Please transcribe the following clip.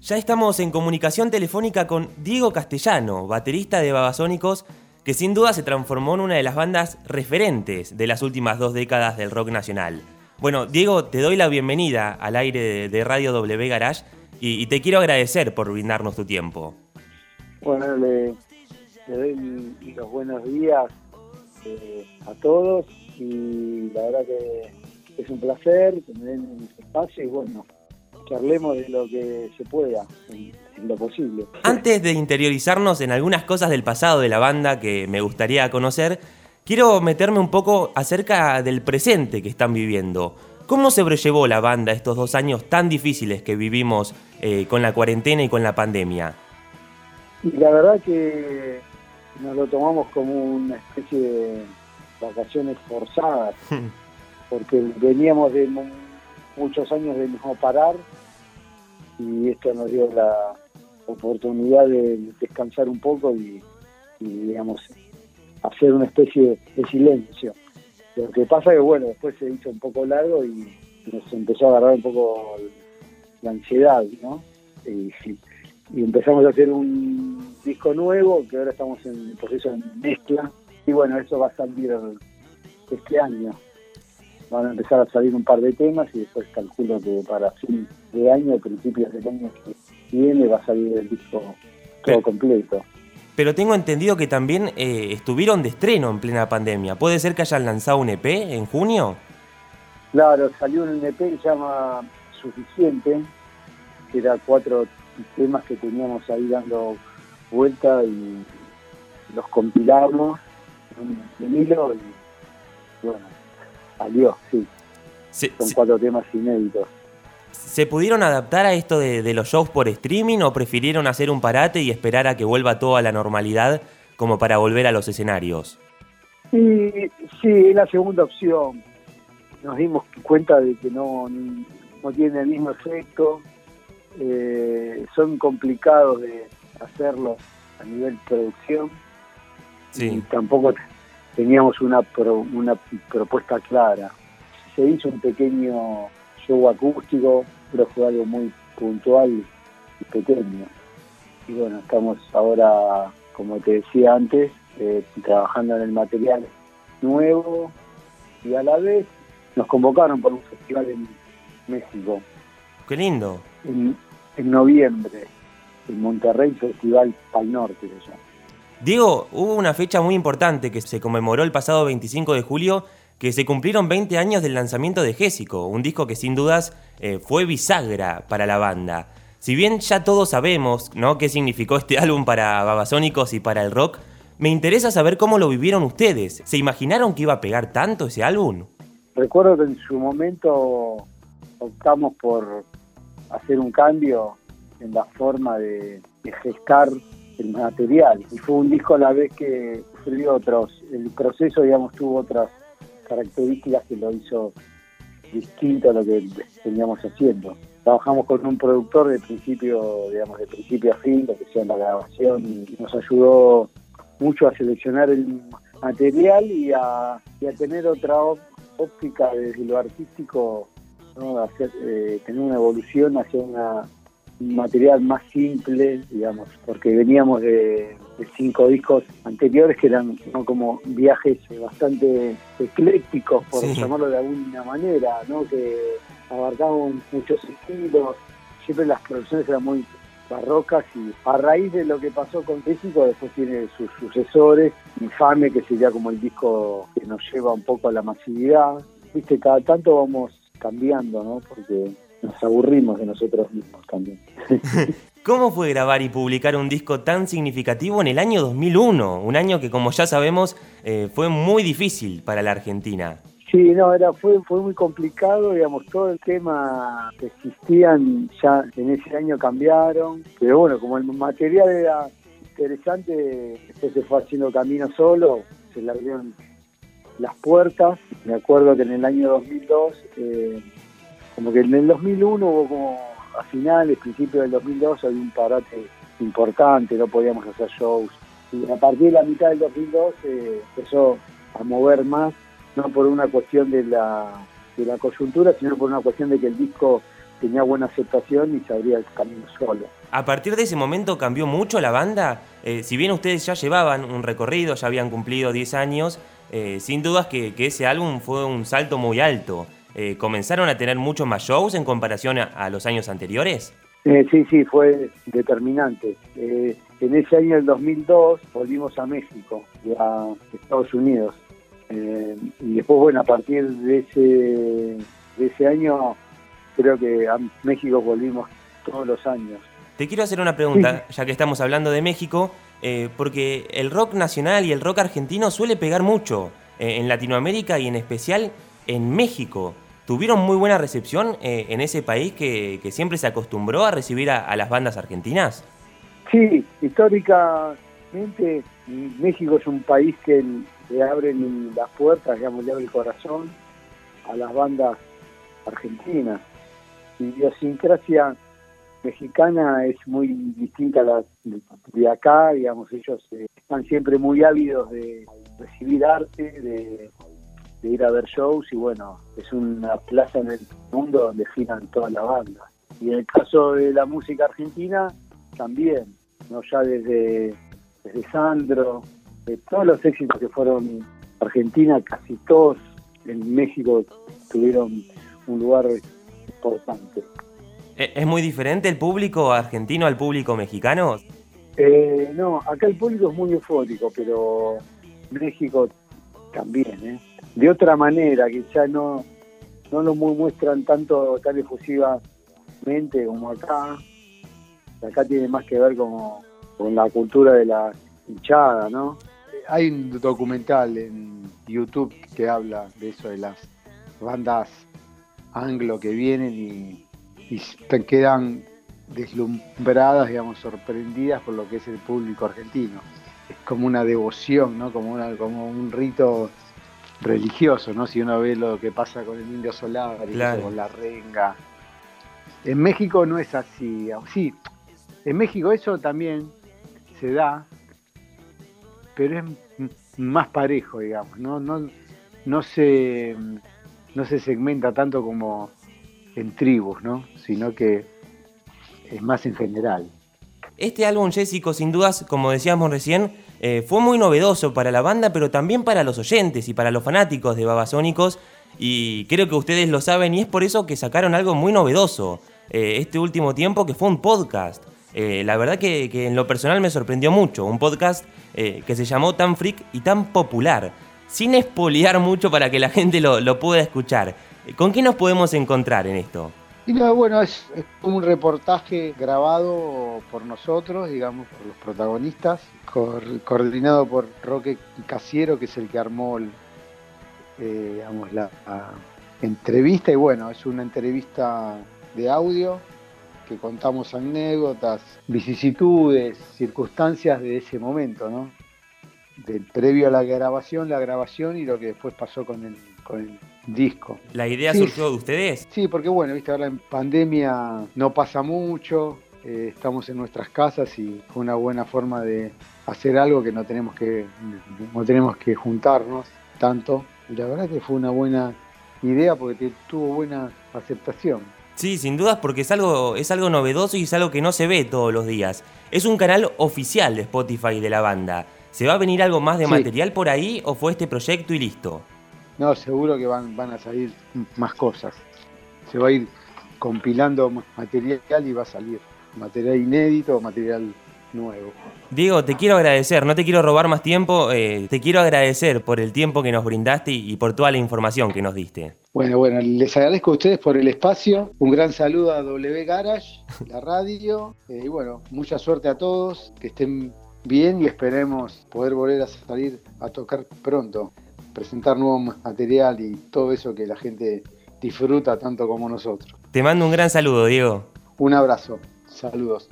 Ya estamos en comunicación telefónica con Diego Castellano, baterista de Babasónicos, que sin duda se transformó en una de las bandas referentes de las últimas dos décadas del rock nacional. Bueno, Diego, te doy la bienvenida al aire de, Radio W Garage y, te quiero agradecer por brindarnos tu tiempo. Bueno, le, doy los buenos días eh, a todos y la verdad que es un placer que me den espacio y bueno, charlemos de lo que se pueda, en, lo posible. Antes de interiorizarnos en algunas cosas del pasado de la banda que me gustaría conocer, quiero meterme un poco acerca del presente que están viviendo. ¿Cómo se sobrellevó la banda estos dos años tan difíciles que vivimos eh, con la cuarentena y con la pandemia? Y la verdad que nos lo tomamos como una especie de vacaciones forzadas, porque veníamos de muchos años de no parar y esto nos dio la oportunidad de descansar un poco y, digamos, hacer una especie de silencio. Lo que pasa es que, bueno, después se hizo un poco largo y nos empezó a agarrar un poco la ansiedad, ¿no? Y, empezamos a hacer un disco nuevo, que ahora estamos en proceso de mezcla, y bueno, eso va a salir este año van a empezar a salir un par de temas y después calculo que para fin de año, principios del año que viene, va a salir el disco todo completo. Pero tengo entendido que también eh, estuvieron de estreno en plena pandemia. ¿Puede ser que hayan lanzado un EP en junio? Claro, salió un EP que se llama Suficiente, que era cuatro temas que teníamos ahí dando vuelta y los compilamos en hilo y bueno, Salió, sí. Son cuatro temas inéditos. ¿Se pudieron adaptar a esto de, los shows por streaming o prefirieron hacer un parate y esperar a que vuelva todo a la normalidad como para volver a los escenarios? Sí, sí, es la segunda opción. Nos dimos cuenta de que no, no tiene el mismo efecto. Eh, son complicados de hacerlos a nivel producción. Sí. Y tampoco teníamos una, una propuesta clara. Se hizo un pequeño show acústico, pero fue algo muy puntual y pequeño. Y bueno, estamos ahora, como te decía antes, eh, trabajando en el material nuevo y a la vez nos convocaron por un festival en México. ¡Qué lindo! En, en noviembre, el Monterrey Festival Pal Norte llama. Diego, hubo una fecha muy importante que se conmemoró el pasado 25 de julio, que se cumplieron 20 años del lanzamiento de Gésico, un disco que sin dudas eh, fue bisagra para la banda. Si bien ya todos sabemos ¿no? qué significó este álbum para Babasónicos y para el rock, me interesa saber cómo lo vivieron ustedes. ¿Se imaginaron que iba a pegar tanto ese álbum? Recuerdo que en su momento optamos por hacer un cambio en la forma de, gestar el material. Y fue un disco a la vez que sufrió otros, el proceso, digamos, tuvo otras características que lo hizo distinto a lo que veníamos haciendo. Trabajamos con un productor de principio, digamos, de principio a fin, lo que sea la grabación, y nos ayudó mucho a seleccionar el material y a tener otra óptica desde lo artístico, ¿no? hacer, eh, tener una evolución hacia una un material más simple, digamos, porque veníamos de, cinco discos anteriores que eran como viajes bastante eclécticos, por llamarlo de alguna manera, ¿no? que abarcaban muchos estilos, siempre las producciones eran muy barrocas y a raíz de lo que pasó con Físico después tiene sus sucesores, Infame que sería como el disco que nos lleva un poco a la masividad, viste, cada tanto vamos cambiando, ¿no? Porque nos aburrimos de nosotros mismos también. ¿Cómo fue grabar y publicar un disco tan significativo en el año 2001? Un año que, como ya sabemos, eh, fue muy difícil para la Argentina. Sí, no, era, fue, fue muy complicado, digamos, todo el tema que existían ya en ese año cambiaron, pero bueno, como el material era interesante, después se fue haciendo camino solo, se le abrieron las puertas. Me acuerdo que en el año 2002 eh, como que en el 2001 hubo como a finales, principios del 2002 había un parate importante, no podíamos hacer shows Y a partir de la mitad del 2002 eh, empezó a mover más, no por una cuestión de la, de la coyuntura, sino por una cuestión de que el disco tenía buena aceptación y se abría el camino solo. A partir de ese momento cambió mucho la banda. Eh, si bien ustedes ya llevaban un recorrido, ya habían cumplido 10 años, eh, sin dudas que, ese álbum fue un salto muy alto. Eh, ¿Comenzaron a tener muchos más shows en comparación a, los años anteriores? sí, sí, fue determinante. en ese año, el 2002, volvimos a México y a Estados Unidos. y después, bueno, a partir de ese, de ese año creo que a México volvimos todos los años. Te quiero hacer una pregunta, ya que estamos hablando de México, eh, porque el rock nacional y el rock argentino suele pegar mucho eh, en Latinoamérica y en especial en México. ¿Tuvieron muy buena recepción eh, en ese país que, siempre se acostumbró a recibir a, las bandas argentinas? Sí, históricamente México es un país que le abre las puertas, digamos, le abre el corazón a las bandas argentinas idiosincrasia mexicana es muy distinta a la de acá, digamos, ellos eh, están siempre muy ávidos de recibir arte, de, ir a ver shows y bueno, es una plaza en el mundo donde giran toda la banda. Y en el caso de la música argentina, también, ¿no? ya desde, desde Sandro, de todos los éxitos que fueron Argentina, casi todos en México tuvieron un lugar importante. ¿E-, ¿Es muy diferente el público argentino al público mexicano? Eh, no, acá el público es muy eufórico, pero México también, ¿eh? De otra manera, que ya no, no lo muestran tanto tan efusivamente como acá. Acá tiene más que ver como, con la cultura de la hinchada, ¿no? Hay un documental en YouTube que habla de eso, de las bandas anglo que vienen y, y quedan deslumbradas, digamos, sorprendidas por lo que es el público argentino. Es como una devoción, ¿no? Como, una, como un rito religioso, ¿no? Si uno ve lo que pasa con el indio solar, con la renga. En México no es así. Sí, en México eso también se da, pero es más parejo, digamos. No, no, no se no se segmenta tanto como en tribus, ¿no? sino que es más en general. Este álbum, Jessico, sin dudas, como decíamos recién, eh, fue muy novedoso para la banda, pero también para los oyentes y para los fanáticos de Babasónicos. Y creo que ustedes lo saben, y es por eso que sacaron algo muy novedoso eh, este último tiempo, que fue un podcast. Eh, la verdad que, que, en lo personal me sorprendió mucho. Un podcast que se llamó Tan Freak y tan popular sin espoliar mucho para que la gente lo, pueda escuchar. ¿Con qué nos podemos encontrar en esto? Y bueno, es, un reportaje grabado por nosotros, digamos, por los protagonistas, coordinado por Roque Casiero, que es el que armó eh, la, entrevista. Y bueno, es una entrevista de audio que contamos anécdotas, vicisitudes, circunstancias de ese momento, ¿no? Del previo a la grabación, la grabación y lo que después pasó con el, con el disco. ¿La idea surgió de ustedes? Sí, porque bueno, viste, ahora en pandemia no pasa mucho, eh, estamos en nuestras casas y fue una buena forma de hacer algo que no tenemos que, no tenemos que juntarnos tanto. Y la verdad que fue una buena idea porque tuvo buena aceptación. Sí, sin dudas porque es algo, es algo novedoso y es algo que no se ve todos los días. Es un canal oficial de Spotify de la banda. ¿Se va a venir algo más de material por ahí o fue este proyecto y listo? No, seguro que van, van a salir más cosas. Se va a ir compilando material y va a salir material inédito o material nuevo. Diego, te quiero agradecer, no te quiero robar más tiempo, eh, te quiero agradecer por el tiempo que nos brindaste y, por toda la información que nos diste. Bueno, bueno, les agradezco a ustedes por el espacio, un gran saludo a W Garage, la radio, eh, y bueno, mucha suerte a todos, que estén bien y esperemos poder volver a salir a tocar pronto, presentar nuevo material y todo eso que la gente disfruta tanto como nosotros. Te mando un gran saludo, Diego. Un abrazo, saludos.